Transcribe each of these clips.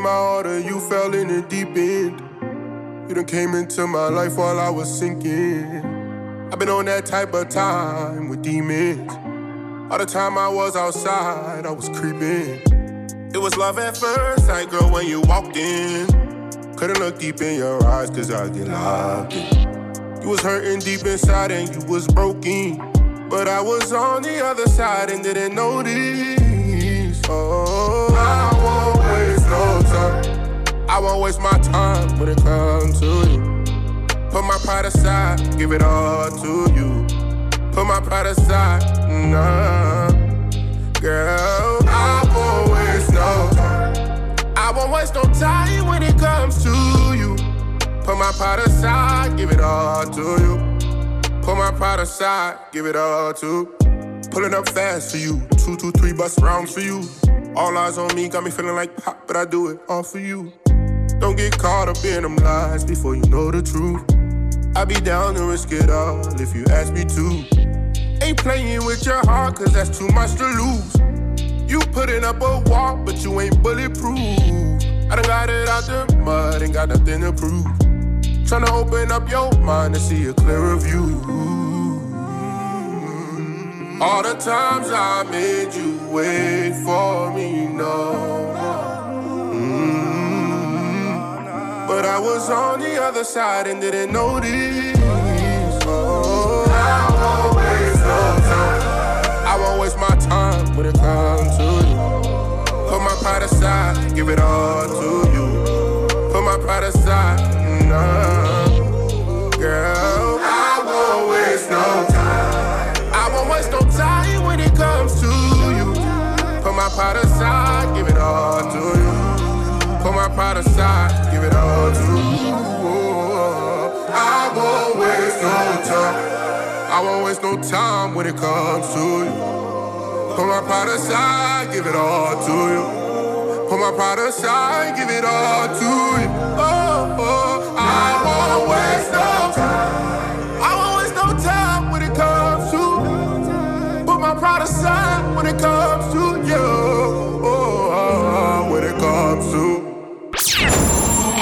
my to you, fell in the deep end. You done came into my life while I was sinking. I've been on that type of time with demons. All the time I was outside, I was creeping. It was love at first sight, girl, when you walked in. Couldn't look deep in your eyes, cause I get locked in. You was hurting deep inside and you was broken. But I was on the other side and didn't notice. Oh, I won't waste my time when it comes to you. Put my pride aside, give it all to you. Put my pride aside, nah. Girl, I won't waste no time. I won't waste no time when it comes to you. Put my pride aside, give it all to you. Put my pride aside, give it all to. Pulling up fast for you, two, two, three bus rounds for you. All eyes on me, got me feeling like pop, but I do it all for you. Don't get caught up in them lies before you know the truth. I be down to risk it all if you ask me to. Ain't playing with your heart, cause that's too much to lose. You putting up a wall, but you ain't bulletproof. I done got it out the mud, ain't got nothing to prove. Tryna open up your mind to see a clearer view. All the times I made you wait for me, no. But I was on the other side and didn't notice. Oh, I won't waste no time. I won't waste my time when it comes to you. Put my pride aside, give it all to you. Put my pride aside, nah. Girl, I won't waste no time. I won't waste no time when it comes to you. Put my pride aside, give it all to you. Put my pride aside, give it all to you. I won't waste no time. I won't waste no time when it comes to you. Put my pride aside, give it all to you. Put my pride aside, give it all to you. Oh, oh, I won't waste no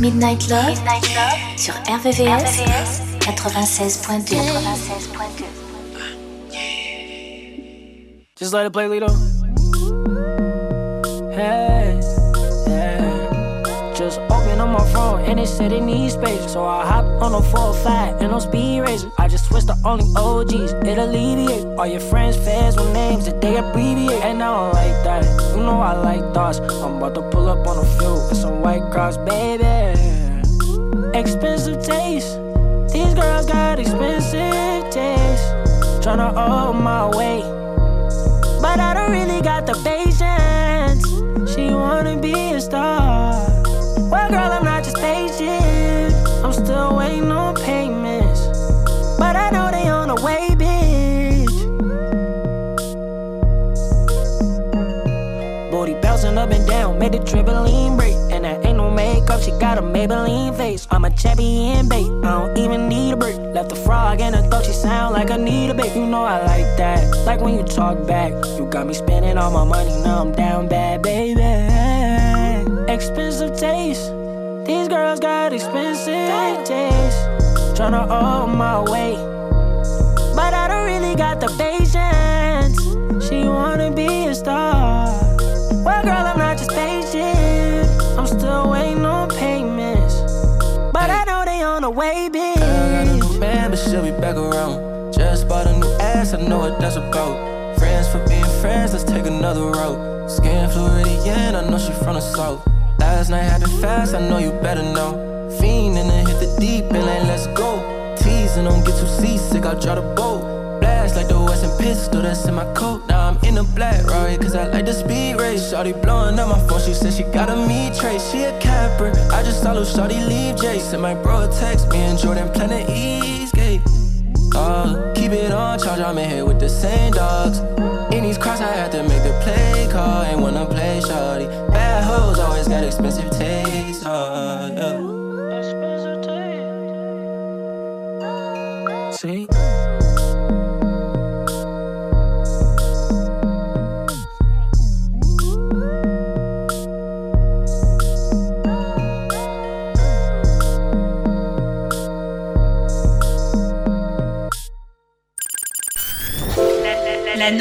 Midnight Love, Midnight Love sur RVVS, 96.2. Just let it play, Lito. Hey, yeah. Just open up my phone and it said it needs space. So I hop on a 405 and on speed racer. I just switched to only OGs, it alleviates All your friends, fans with names that they abbreviate. And I don't like that. You know I like thoughts. I'm about to pull up on a few with some white cross, baby expensive taste. These girls got expensive taste. Tryna hold my weight, but I don't really got the patience. She wanna be a star. Made the trampoline break, and that ain't no makeup. She got a Maybelline face. I'm a champion babe. I don't even need a break. Left a frog in her throat. She sound like I need a bait. You know I like that. Like when you talk back. You got me spending all my money. Now I'm down bad, baby. Expensive taste. These girls got expensive taste. Tryna hold my way. But I don't really got the patience. Know the way, bitch. A new man, but she'll be back around. Just bought a new ass, I know what that's about. Friends for being friends, let's take another route. Skin Floridian, I know she from the south. Last night happened fast, I know you better know. Fiend and then hit the deep and like, let's go. Teasing, don't get too seasick, I'll draw the boat. Like the Western pistol that's in my coat. Now I'm in a black Rari, cause I like the speed race. Shorty blowing up my phone, she said she got a me trace. She a capper, I just saw little Shorty leave Jason. My bro text me and Jordan Planet Eastgate. Uh, keep it on charge, I'm in here with the same dogs. In these cross, I had to make the play call. Ain't wanna play shorty. Bad hoes always got expensive taste. Uh, yeah. See?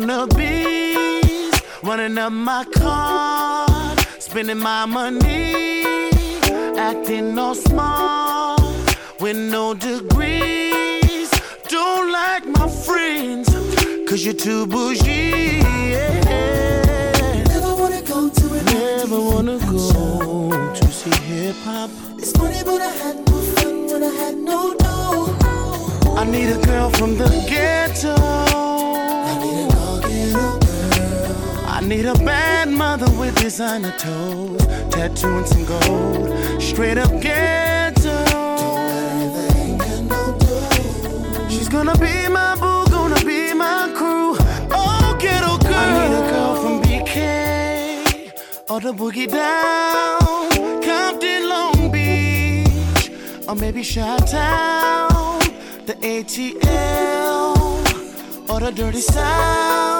wannabes, running up my card, spending my money, acting all smart with no degrees. Don't like my friends, cause you're too bougie. Yeah. Never wanna go to an Never wanna go to see hip hop. It's funny, but I had more fun when I had no dough. I need a girl from the ghetto. I need a dog and a girl. I need a bad mother with designer toes, tattoo and some gold, straight up ghetto. They ain't got no dough. She's gonna be my boo, gonna be my crew. Oh, ghetto girl. I need a girl from BK or the boogie down, Compton, Long Beach, or maybe Chi Town, the ATL, or the Dirty South.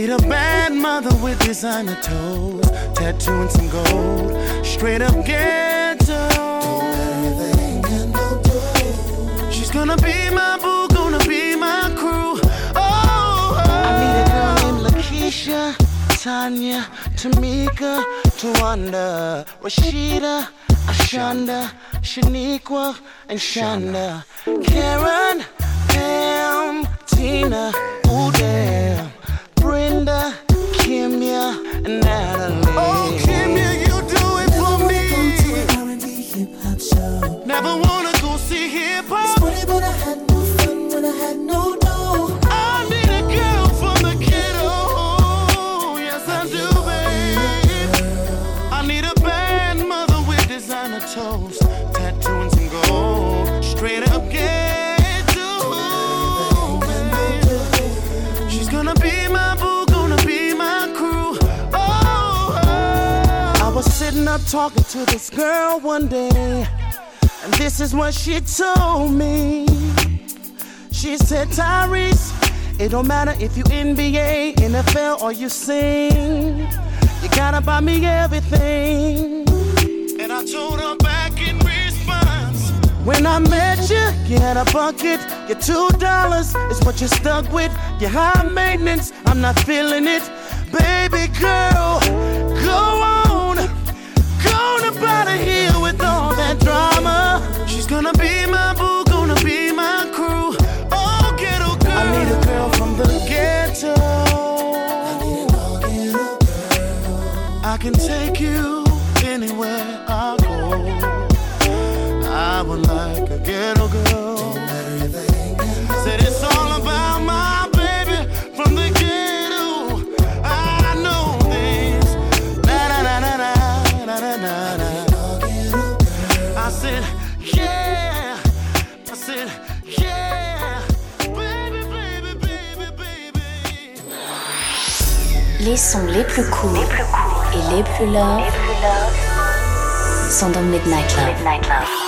Need a bad mother with designer toes, tattoo and some gold, straight up ghetto. They ain't got no dough. She's gonna be my boo, gonna be my crew. Oh, oh. I need a girl named Lakeisha, Tanya, Tamika, Tawanda, Rashida, Ashanda, Shaniqua, and Shanda, Karen, Pam, Tina, up talking to this girl one day, and this is what she told me. She said, Tyrese, it don't matter if you NBA, NFL, or you sing. You gotta buy me everything. And I told her back in response. When I met you, you had a bucket. Your two dollars is what you're stuck with. Your high maintenance, I'm not feeling it. Baby girl, I. Said yeah. I said, yeah. Baby, baby. Les sons les plus courts et les plus love sont dans Midnight Love.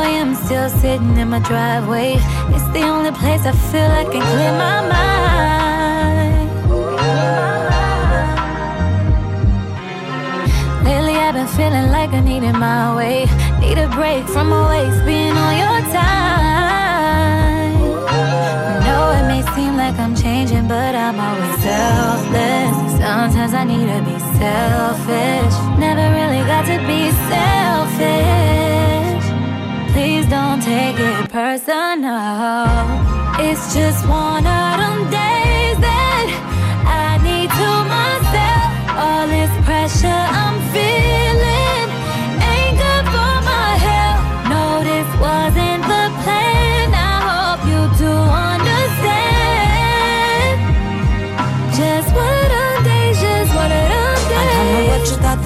A.m. still sitting in my driveway. It's the only place I feel I can clear my mind. Like I needed my way. Need a break from always being on your time. know it may seem like I'm changing, but I'm always selfless. Sometimes I need to be selfish. Never really got to be selfish. Please don't take it personal. It's just one of them days that I need to myself. All this pressure I'm feeling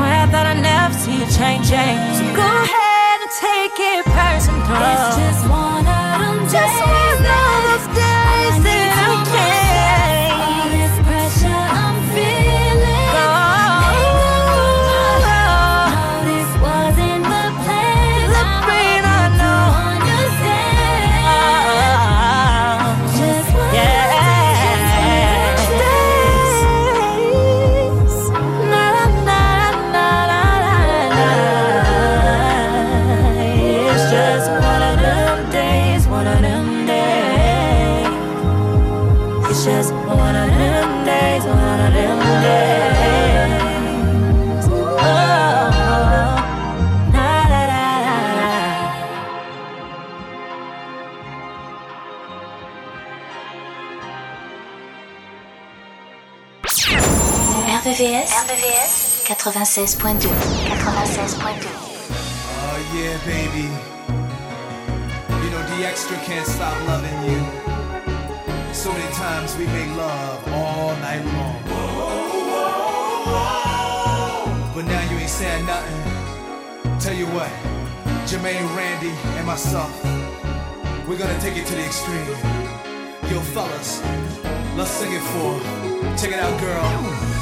swear that I never see you changing. So go ahead and take it personal. It's just one of them days. 96.2. Oh, yeah, baby. You know, the extra can't stop loving you. So many times we make love all night long. But now you ain't saying nothing. Tell you what, Jermaine, Randy, and myself, we're gonna take it to the extreme. Yo, fellas, let's sing it for. Check it out, girl.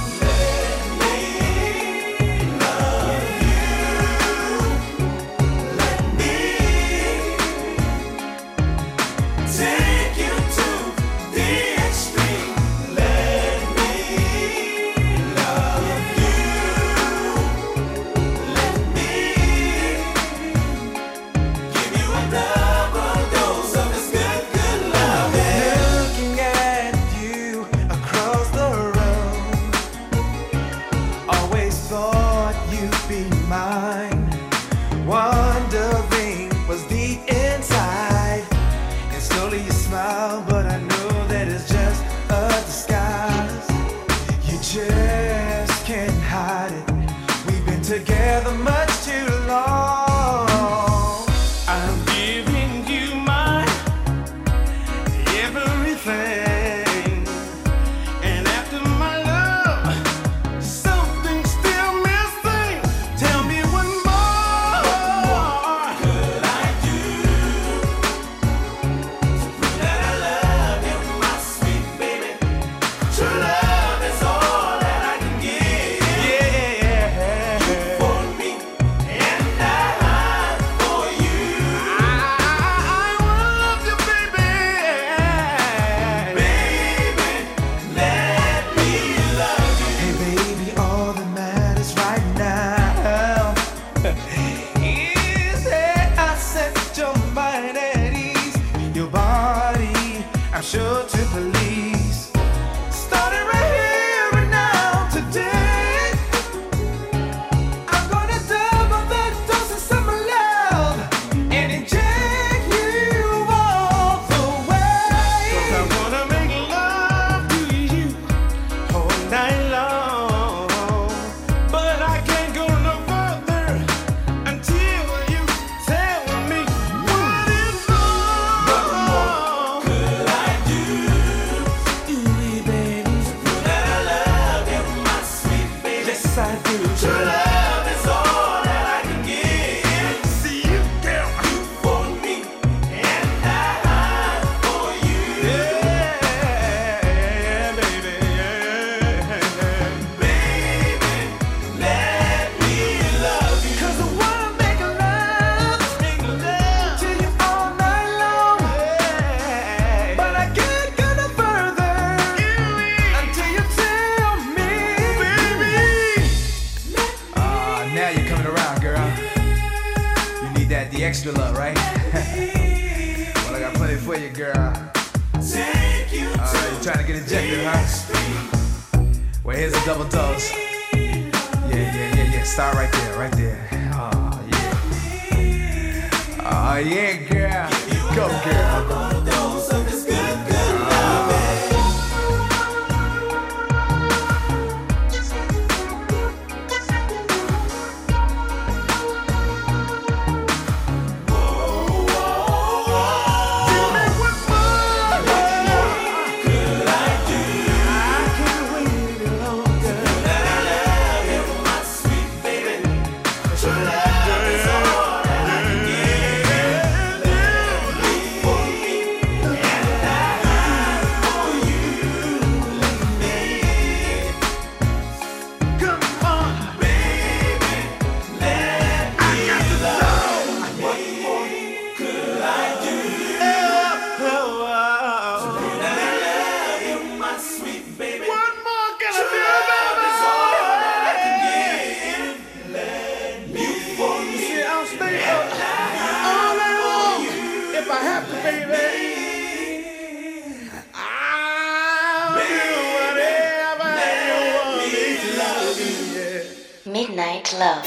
Midnight Love.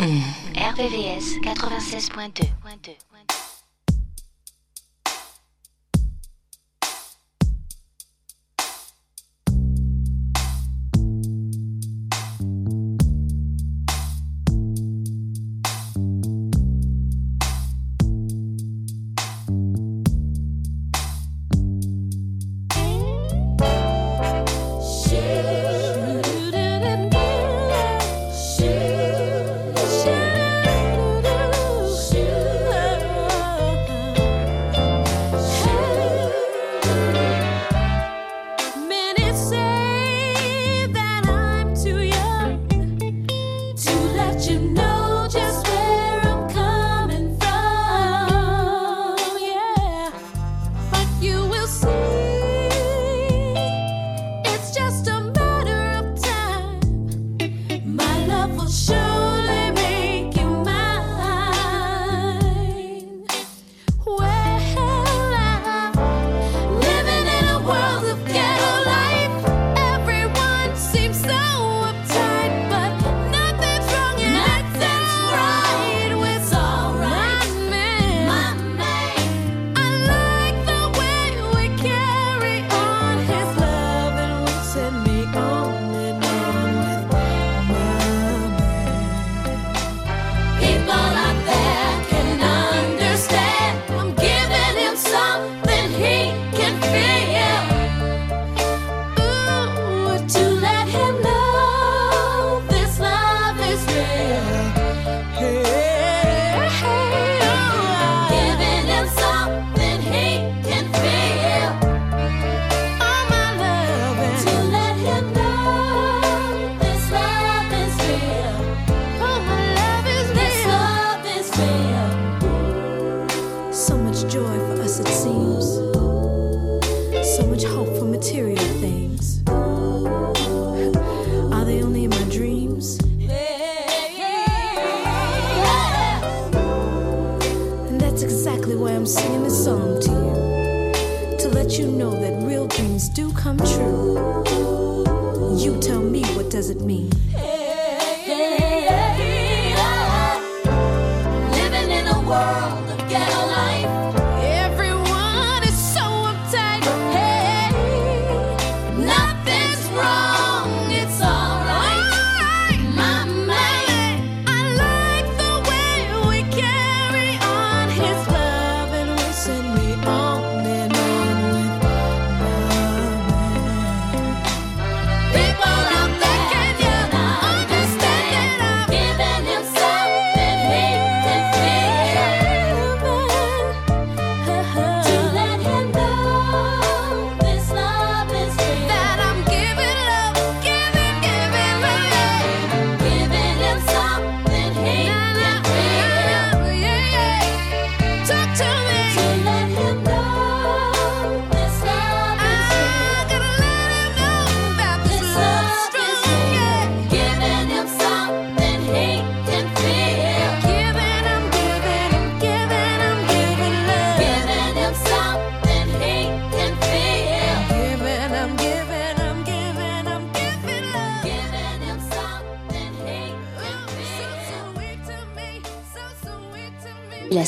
Hmm. RVVS 96.2.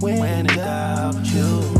when, when without you.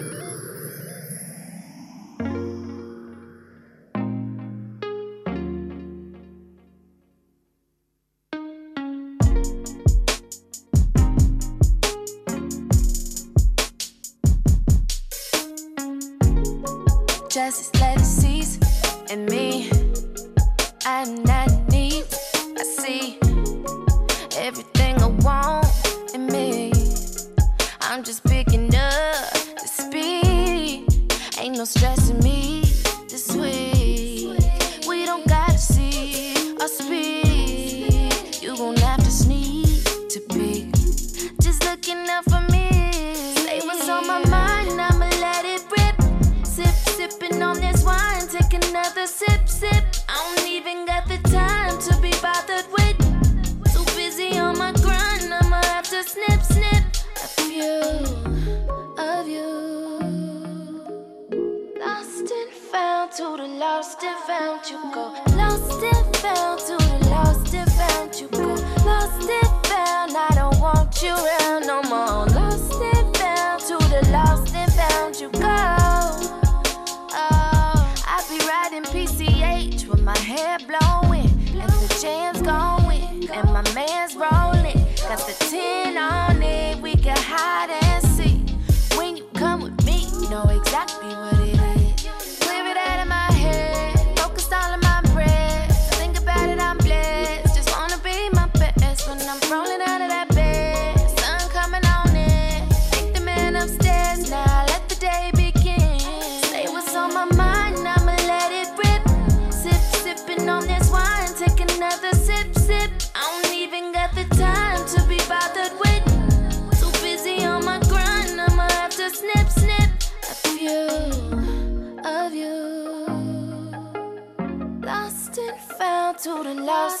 hair. lost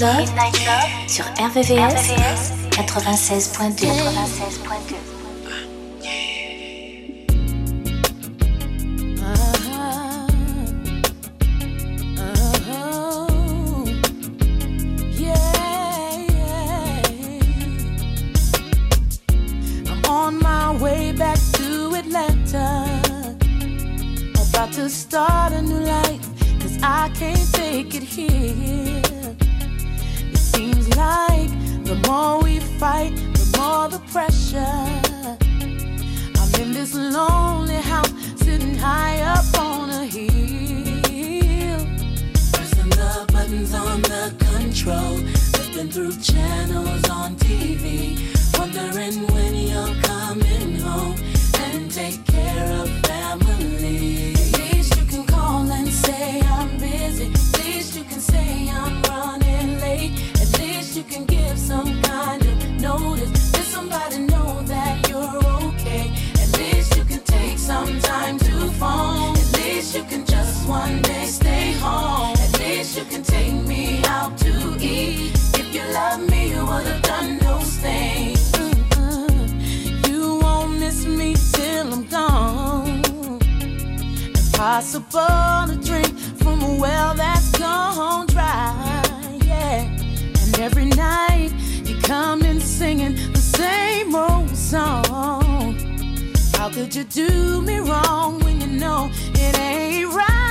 Love. Sur RVVS, 96.2. this lonely house, sitting high up on a hill. Pressing the buttons on the control. Flipping through channels on TV. Wondering when you're coming home and take care of family. At least you can call and say I'm busy. At least you can say I'm running late. At least you can give some you can take some time to phone. At least you can just one day stay home. At least you can take me out to eat. If you love me, you would have done those things. Mm-mm. You won't miss me till I'm gone. Impossible to drink from a well that's gone dry. Yeah. And every night you come in singing the same old song. How could you do me wrong when you know it ain't right,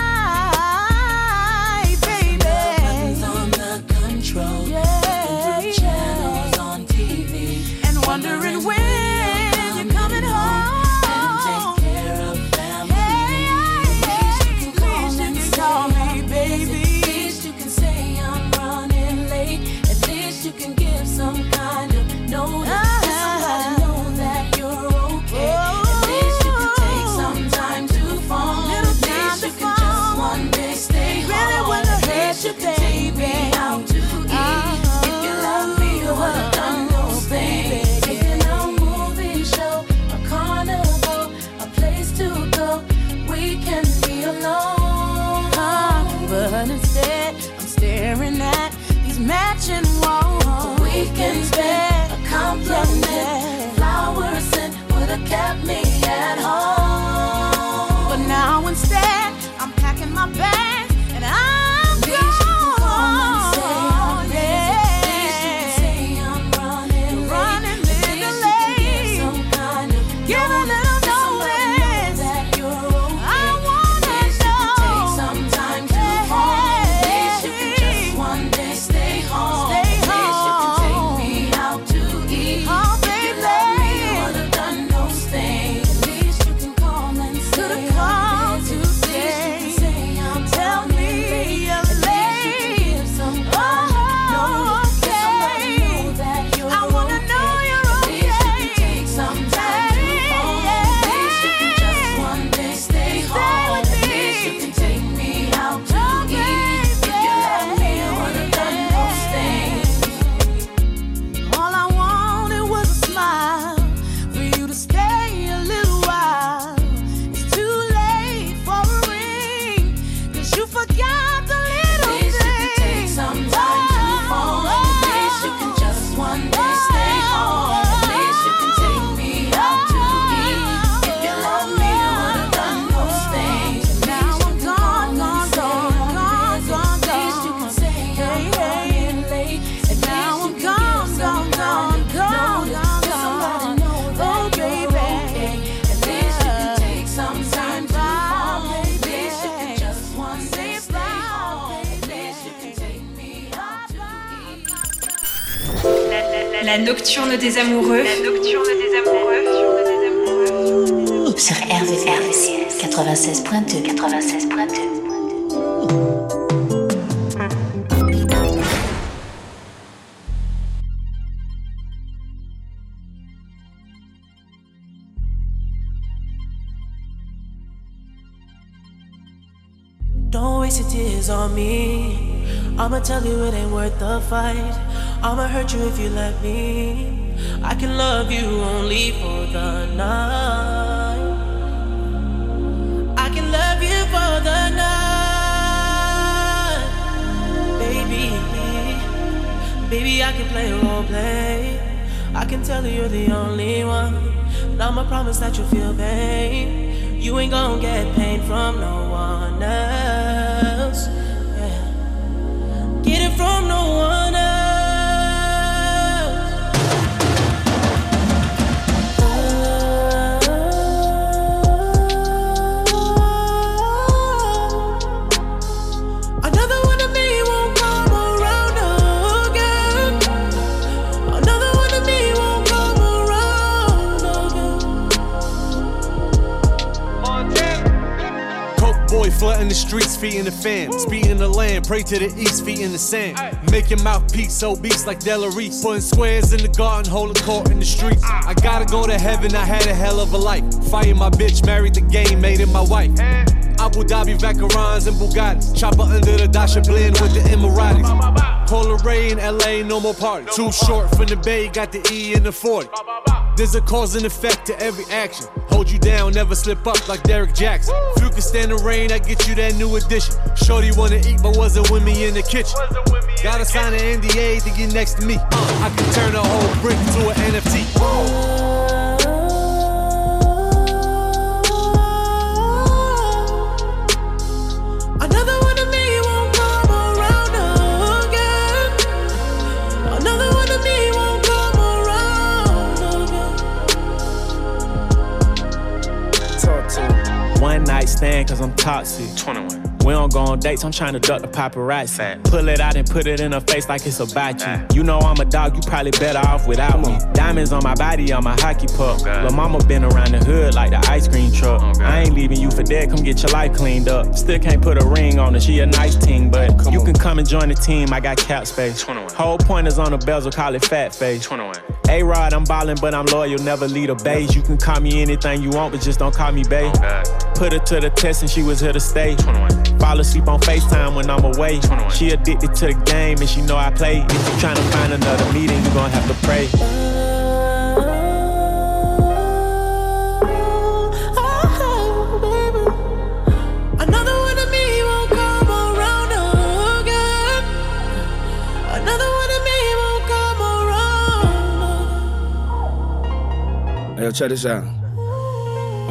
but instead I'm staring at these matching walls. A weekend spent, a compliment, flowers sent would have kept me at home. But now instead, I'm packing my bag. Nocturne des amoureux. La nocturne des amoureux. Sur RVCS 96.2 96.2 Don't waste your tears on me. I'ma tell you it ain't worth the fight. I'ma hurt you if you let me. I can love you only for the night. I can love you for the night. Baby, baby, I can play role play. I can tell you you're the only one. And I'ma promise that you'll feel pain. You ain't gonna get pain from no one else. Yeah. Get it from no one streets, feet in the fan. Speed in the land, pray to the east, feet in the sand. Make your mouthpiece so beats like Delarice. Putting squares in the garden, holding court in the streets. I gotta go to heaven, I had a hell of a life. Fighting my bitch, married the game, made it my wife. Abu Dhabi, Vacarons, and Bugattis. Chopper under the Dasha blend with the Emiratis. Polar Ray in LA, no more party. Too short from the Bay, got the E in the 40. There's a cause and effect to every action. Hold you down, never slip up like Derek Jackson. If you can stand the rain, I get you that new addition. Shorty wanna eat, but wasn't with me in the kitchen. Gotta sign an NDA to get next to me. Uh, I can turn a whole brick to an NFT. Another One cause I'm toxic. 21. We don't go on dates, I'm trying to duck the paparazzi. Pull it out and put it in her face like it's a bachi. You know I'm a dog, you probably better off without me. Diamonds on my body, on my hockey puck. Lil' mama been around the hood like the ice cream truck. I ain't leaving you for dead, come get your life cleaned up. Still can't put a ring on her, she a nice team, but you can come and join the team, I got cap space. Whole point is on the bezel, call it fat face. A-Rod, I'm ballin', but I'm loyal, never lead a beige. You can call me anything you want, but just don't call me babe. Put her to the test and she was here to stay. Fall asleep on FaceTime when I'm away. She addicted to the game and she know I play. If you tryna find another meeting, you gon' have to pray. Another one of me won't come around again. Another one of me won't come around. Hey, yo, check this out.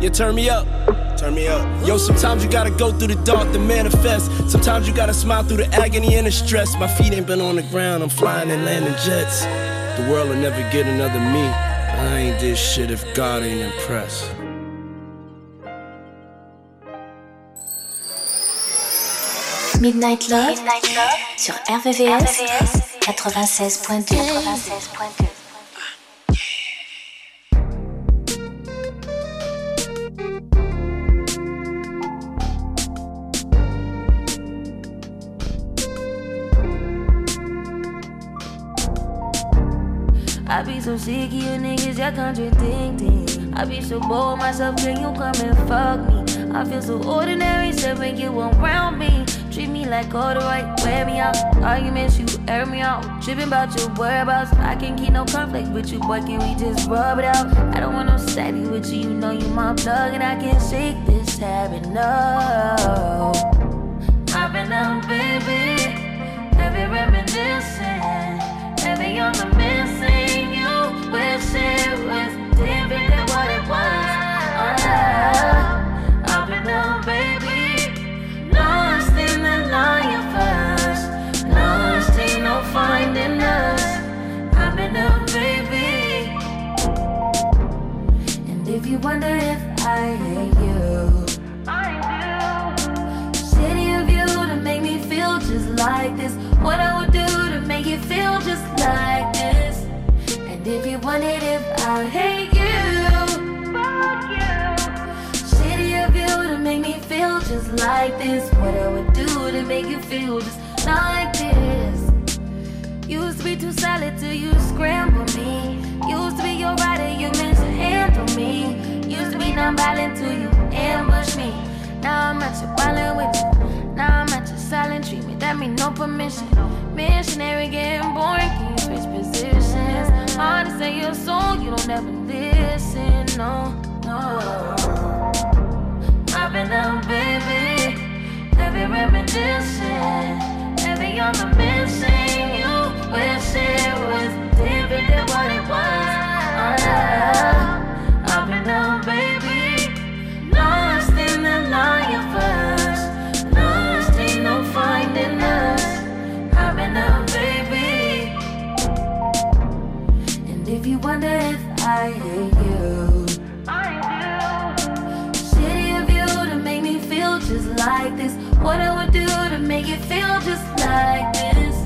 Yeah, turn me up. Turn me up. Yo, sometimes you gotta go through the dark to manifest. Sometimes you gotta smile through the agony and the stress. My feet ain't been on the ground, I'm flying and landing jets. The world will never get another me. I ain't this shit if God ain't impressed. Midnight Love, Midnight Love sur RVVS, 96.2. 96.2. I be so sick of you niggas, y'all contradicting. I be so bored myself, can you come and fuck me? I feel so ordinary, when you around me. Treat me like all the right, wear me out. Arguments, you air me out. Tripping about your whereabouts. I can't keep no conflict with you, boy. Can we just rub it out? I don't want no savvy with you, you know you my plug, and I can't shake this habit, no. I've been out, baby. Heavy reminiscing. Heavy on the missing. You wish it was different than what it was. Oh, up and down, baby. Lost in the lion. Lost, ain't no finding us. Up and down, baby. And if you wonder if I hate you, I do. City of you to make me feel just like this. What I would do to make you feel just like this. And if you wondered if I hate you, fuck you. City of you to make me feel just like this. What I would do to make you feel just like this. Used to be too solid till you scramble me. Used to be your rider, you mishandle me. Used to be non-violent till you ambush me. Now I'm at your violent with you. Now I'm at your silent treatment. That mean no permission. Missionary getting boring, Hard to say your soul, you don't ever listen. No, no. I've been down, baby. Heavy reminiscing. On the missing. You wish it was different than what it was. I've been down, baby. I hate you, I do. City of you to make me feel just like this. What I would do to make you feel just like this.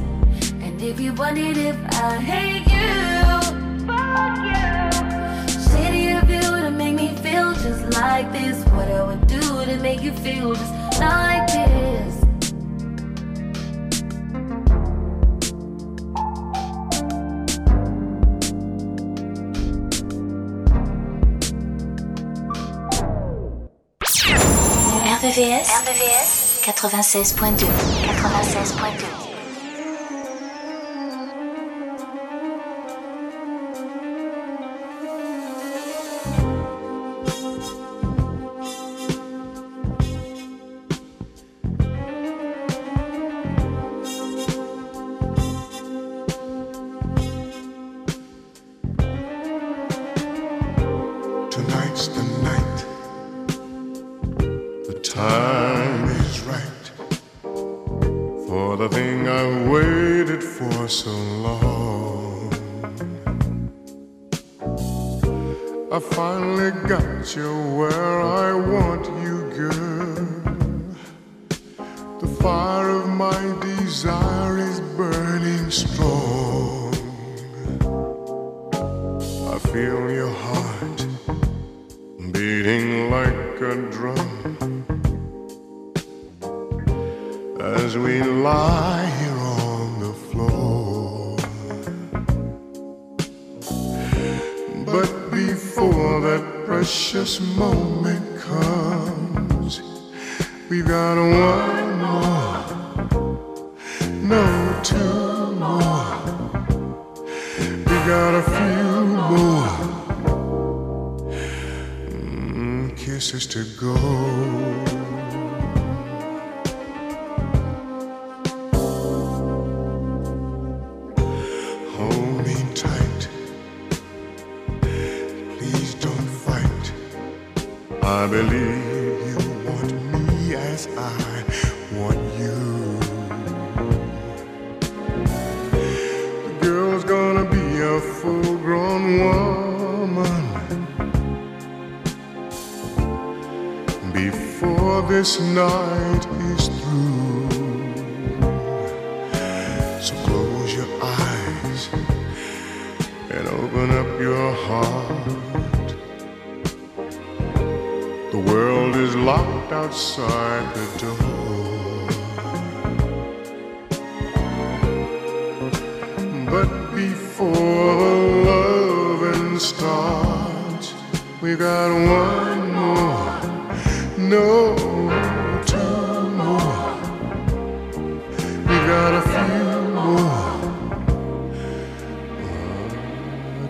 And if you if I hate you, fuck you. City of you to make me feel just like this. What I would do to make you feel just like this. RVVS, RVVS 96.2 96.2 Tonight's the time is right for the thing I've waited for so long. I finally got you where I want you, girl. The fire of my desire precious moment comes, we've got one more, no, two more. We got a few more mm, kisses to go. But before the loving starts, we got one more, no, two more. We got a few more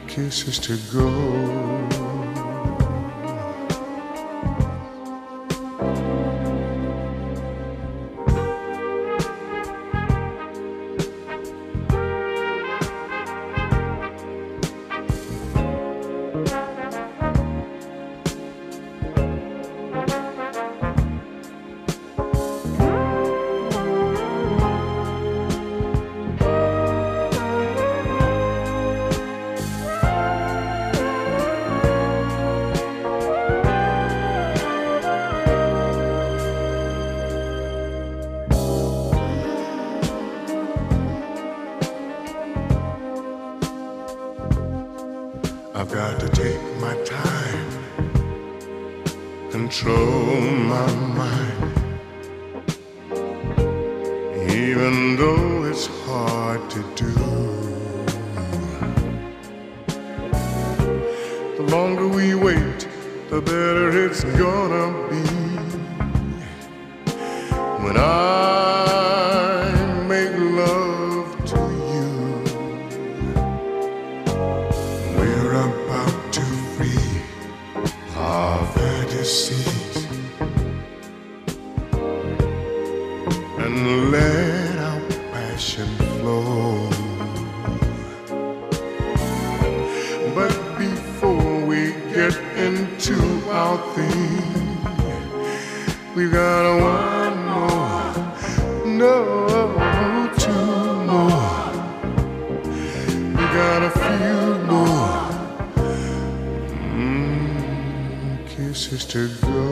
kisses to go. about thee. We got a one more, no, two more. We got a few more mm, kisses to go.